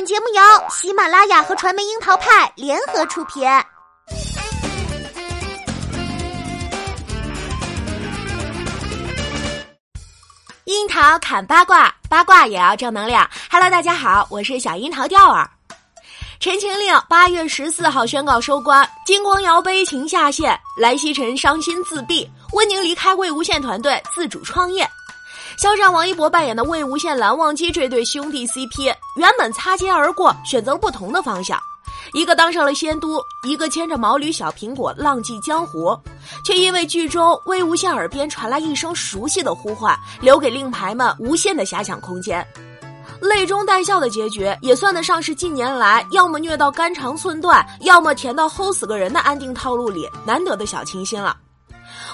本节目由喜马拉雅和传媒樱桃派联合出品。樱桃砍八卦，八卦也要正能量。Hello，大家好，我是小樱桃调儿。《陈情令》八月十四号宣告收官，金光瑶悲情下线，来西尘伤心自闭，温宁离开魏无羡团队自主创业。肖战、王一博扮演的魏无羡、蓝忘机这对兄弟 CP，原本擦肩而过，选择不同的方向，一个当上了仙都，一个牵着毛驴小苹果浪迹江湖，却因为剧中魏无羡耳边传来一声熟悉的呼唤，留给令牌们无限的遐想空间。泪中带笑的结局，也算得上是近年来要么虐到肝肠寸断，要么甜到齁死个人的安定套路里难得的小清新了。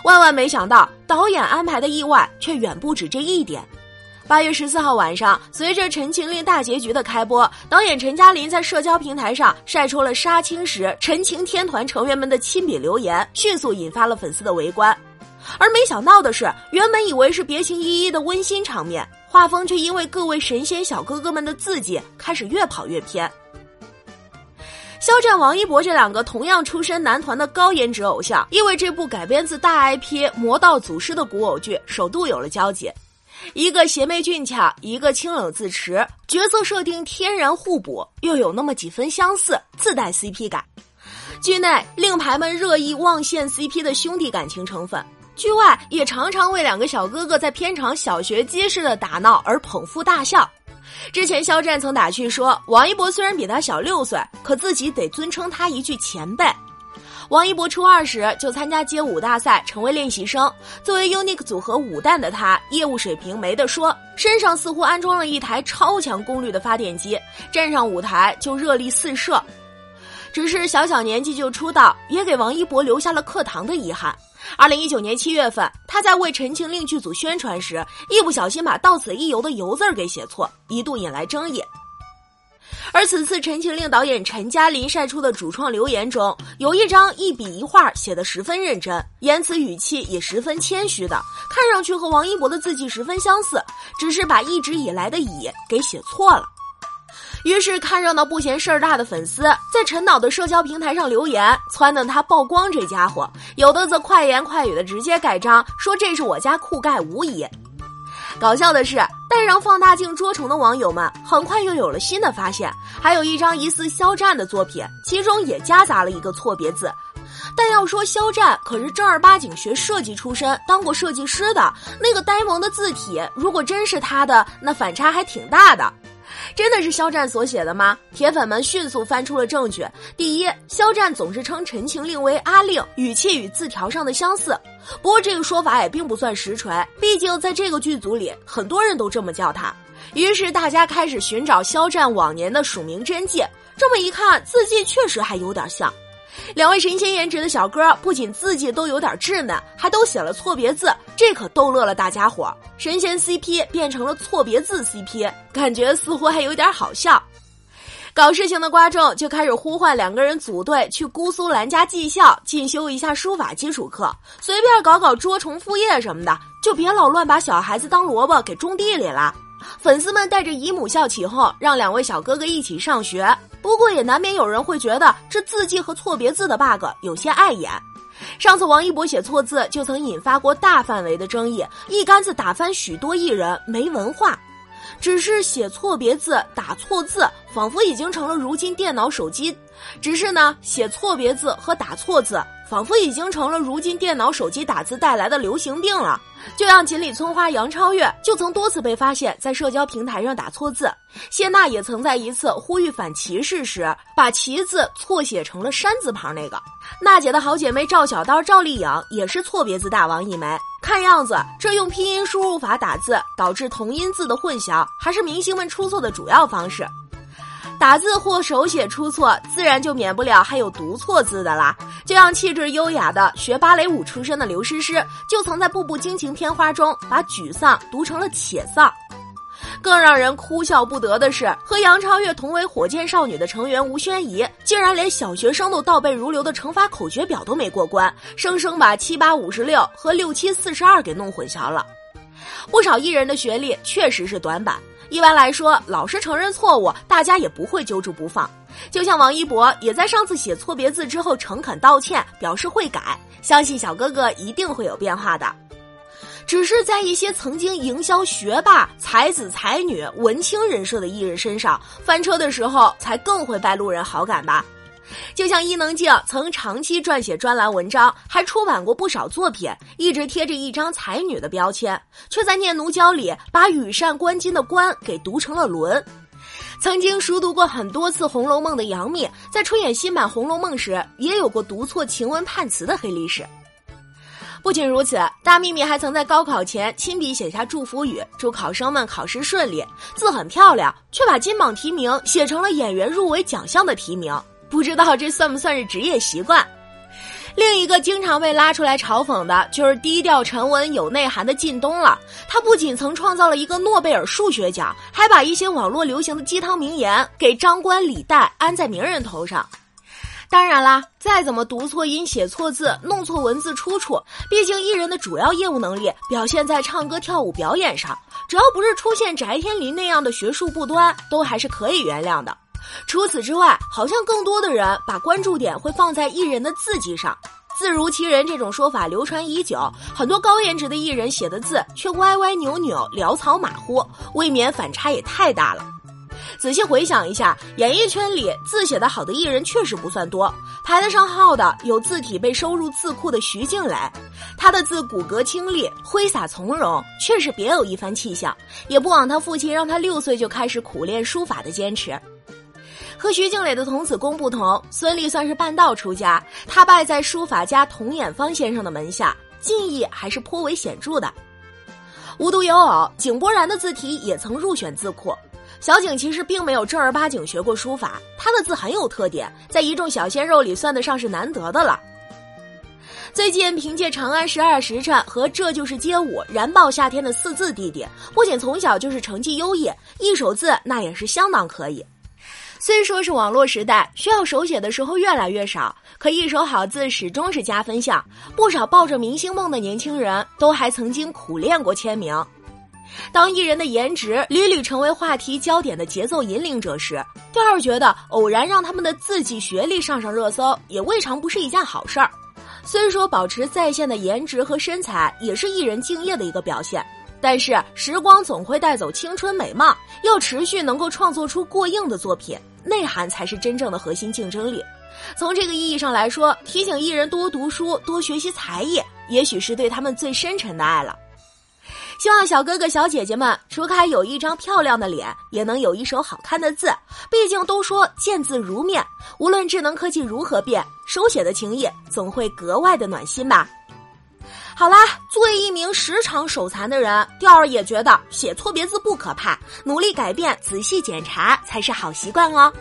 万万没想到，导演安排的意外却远不止这一点。八月十四号晚上，随着《陈情令》大结局的开播，导演陈嘉玲在社交平台上晒出了杀青时《陈情天团》成员们的亲笔留言，迅速引发了粉丝的围观。而没想到的是，原本以为是别情依依的温馨场面。画风却因为各位神仙小哥哥们的字迹开始越跑越偏。肖战、王一博这两个同样出身男团的高颜值偶像，因为这部改编自大 IP《魔道祖师》的古偶剧，首度有了交集。一个邪魅俊俏，一个清冷自持，角色设定天然互补，又有那么几分相似，自带 CP 感。剧内令牌们热议望线 CP 的兄弟感情成分。剧外也常常为两个小哥哥在片场小学鸡似的打闹而捧腹大笑。之前肖战曾打趣说，王一博虽然比他小六岁，可自己得尊称他一句前辈。王一博初二时就参加街舞大赛，成为练习生。作为 UNIQ 组合舞担的他，业务水平没得说，身上似乎安装了一台超强功率的发电机，站上舞台就热力四射。只是小小年纪就出道，也给王一博留下了课堂的遗憾。二零一九年七月份，他在为《陈情令》剧组宣传时，一不小心把“到此一游”的“游”字给写错，一度引来争议。而此次《陈情令》导演陈嘉林晒出的主创留言中，有一张一笔一画写得十分认真，言辞语气也十分谦虚的，看上去和王一博的字迹十分相似，只是把一直以来的“以”给写错了。于是看热闹不嫌事儿大的粉丝在陈导的社交平台上留言，撺掇他曝光这家伙。有的则快言快语的直接盖章，说这是我家酷盖无疑。搞笑的是，戴上放大镜捉虫的网友们很快又有了新的发现，还有一张疑似肖战的作品，其中也夹杂了一个错别字。但要说肖战可是正儿八经学设计出身，当过设计师的，那个呆萌的字体，如果真是他的，那反差还挺大的。真的是肖战所写的吗？铁粉们迅速翻出了证据。第一，肖战总是称《陈情令》为阿令，语气与字条上的相似。不过这个说法也并不算实锤，毕竟在这个剧组里，很多人都这么叫他。于是大家开始寻找肖战往年的署名真迹，这么一看，字迹确实还有点像。两位神仙颜值的小哥不仅字迹都有点稚嫩，还都写了错别字，这可逗乐了大家伙。神仙 CP 变成了错别字 CP，感觉似乎还有点好笑。搞事情的观众就开始呼唤两个人组队去姑苏兰家技校进修一下书法基础课，随便搞搞捉虫副业什么的，就别老乱把小孩子当萝卜给种地里了。粉丝们带着姨母笑起哄，让两位小哥哥一起上学。不过也难免有人会觉得这字迹和错别字的 bug 有些碍眼。上次王一博写错字就曾引发过大范围的争议，一竿子打翻许多艺人没文化。只是写错别字、打错字，仿佛已经成了如今电脑、手机。只是呢，写错别字和打错字。仿佛已经成了如今电脑、手机打字带来的流行病了。就像锦鲤村花杨超越就曾多次被发现，在社交平台上打错字。谢娜也曾在一次呼吁反歧视时，把“旗”字错写成了山字旁那个。娜姐的好姐妹赵小刀赵丽颖也是错别字大王一枚。看样子，这用拼音输入法打字导致同音字的混淆，还是明星们出错的主要方式。打字或手写出错，自然就免不了还有读错字的啦。就像气质优雅的学芭蕾舞出身的刘诗诗，就曾在《步步惊情》片花中把沮丧读成了且丧。更让人哭笑不得的是，和杨超越同为火箭少女的成员吴宣仪，竟然连小学生都倒背如流的乘法口诀表都没过关，生生把七八五十六和六七四十二给弄混淆了。不少艺人的学历确实是短板。一般来说，老师承认错误，大家也不会揪住不放。就像王一博也在上次写错别字之后诚恳道歉，表示会改，相信小哥哥一定会有变化的。只是在一些曾经营销学霸、才子才女、文青人设的艺人身上翻车的时候，才更会败路人好感吧。就像伊能静曾长期撰写专栏文章，还出版过不少作品，一直贴着一张才女的标签，却在《念奴娇》里把羽扇纶巾的“纶”给读成了“纶”。曾经熟读过很多次《红楼梦》的杨幂，在出演新版《红楼梦》时，也有过读错晴雯判词的黑历史。不仅如此，大幂幂还曾在高考前亲笔写下祝福语，祝考生们考试顺利，字很漂亮，却把金榜题名写成了演员入围奖项的提名。不知道这算不算是职业习惯？另一个经常被拉出来嘲讽的，就是低调沉稳有内涵的靳东了。他不仅曾创造了一个诺贝尔数学奖，还把一些网络流行的鸡汤名言给张冠李戴安在名人头上。当然啦，再怎么读错音、写错字、弄错文字出处，毕竟艺人的主要业务能力表现在唱歌、跳舞表演上，只要不是出现翟天临那样的学术不端，都还是可以原谅的。除此之外，好像更多的人把关注点会放在艺人的字迹上，“字如其人”这种说法流传已久，很多高颜值的艺人写的字却歪歪扭扭、潦草马虎，未免反差也太大了。仔细回想一下，演艺圈里字写得好的艺人确实不算多，排得上号的有字体被收入字库的徐静蕾，她的字骨骼清丽、挥洒从容，确实别有一番气象，也不枉她父亲让她六岁就开始苦练书法的坚持。和徐静蕾的童子功不同，孙俪算是半道出家。她拜在书法家童衍芳先生的门下，技艺还是颇为显著的。无独有偶，井柏然的字体也曾入选字库。小景其实并没有正儿八经学过书法，他的字很有特点，在一众小鲜肉里算得上是难得的了。最近凭借《长安十二时辰》和《这就是街舞》燃爆夏天的四字弟弟，不仅从小就是成绩优异，一手字那也是相当可以。虽说是网络时代，需要手写的时候越来越少，可一手好字始终是加分项。不少抱着明星梦的年轻人都还曾经苦练过签名。当艺人的颜值屡屡成为话题焦点的节奏引领者时，调儿觉得偶然让他们的字迹学历上上热搜，也未尝不是一件好事儿。虽说保持在线的颜值和身材也是艺人敬业的一个表现，但是时光总会带走青春美貌，要持续能够创作出过硬的作品，内涵才是真正的核心竞争力。从这个意义上来说，提醒艺人多读书、多学习才艺，也许是对他们最深沉的爱了。希望小哥哥小姐姐们除开有一张漂亮的脸，也能有一手好看的字。毕竟都说见字如面，无论智能科技如何变，手写的情谊总会格外的暖心吧。好啦，作为一名时常手残的人，调儿也觉得写错别字不可怕，努力改变、仔细检查才是好习惯哦。